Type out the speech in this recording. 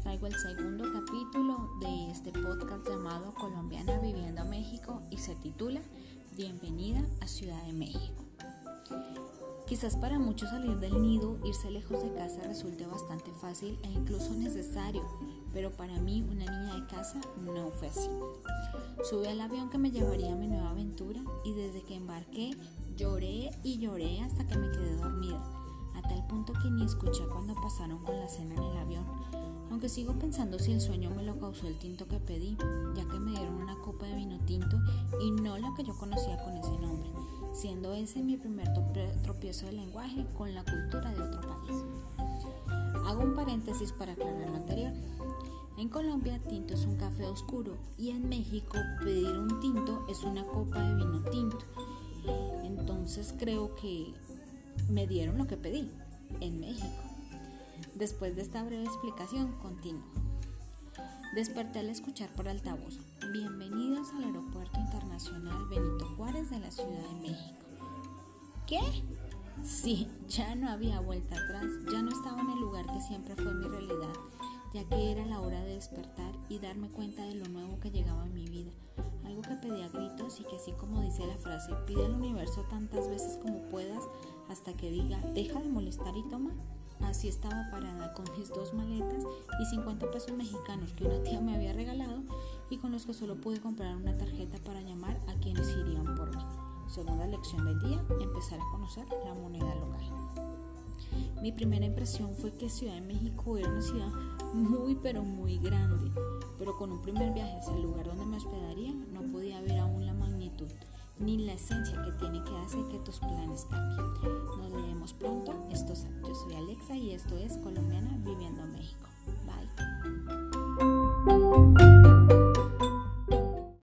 contigo el segundo capítulo de este podcast llamado Colombiana Viviendo México y se titula Bienvenida a Ciudad de México. Quizás para muchos salir del nido, irse lejos de casa resulte bastante fácil e incluso necesario, pero para mí, una niña de casa, no fue así. Subí al avión que me llevaría a mi nueva aventura y desde que embarqué lloré y lloré hasta que me quedé dormida a tal punto que ni escuché cuando pasaron con la cena en el avión, aunque sigo pensando si el sueño me lo causó el tinto que pedí, ya que me dieron una copa de vino tinto y no la que yo conocía con ese nombre, siendo ese mi primer tropiezo de lenguaje con la cultura de otro país. Hago un paréntesis para aclarar lo anterior. En Colombia tinto es un café oscuro y en México pedir un tinto es una copa de vino tinto. Entonces creo que me dieron lo que pedí en México. Después de esta breve explicación, continúo. Desperté al escuchar por altavoz. Bienvenidos al Aeropuerto Internacional Benito Juárez de la Ciudad de México. ¿Qué? Sí, ya no había vuelta atrás, ya no estaba en el lugar que siempre fue mi realidad, ya que era la hora de despertar y darme cuenta de lo nuevo que llegaba a mi vida, algo que pedía gritos y que así como dice la frase, pide al universo tantas veces como puedas hasta que diga, deja de molestar y toma. Así estaba parada con mis dos maletas y 50 pesos mexicanos que una tía me había regalado y con los que solo pude comprar una tarjeta para llamar a quienes irían por mí. Segunda lección del día, empezar a conocer la moneda local. Mi primera impresión fue que Ciudad de México era una ciudad muy pero muy grande, pero con un primer viaje hacia el lugar donde me hospedaría no podía ver aún la magnitud ni la esencia que tiene que hacer que tus planes cambien. Nos leemos pronto. Esto, soy Alexa y esto es Colombiana Viviendo en México. Bye.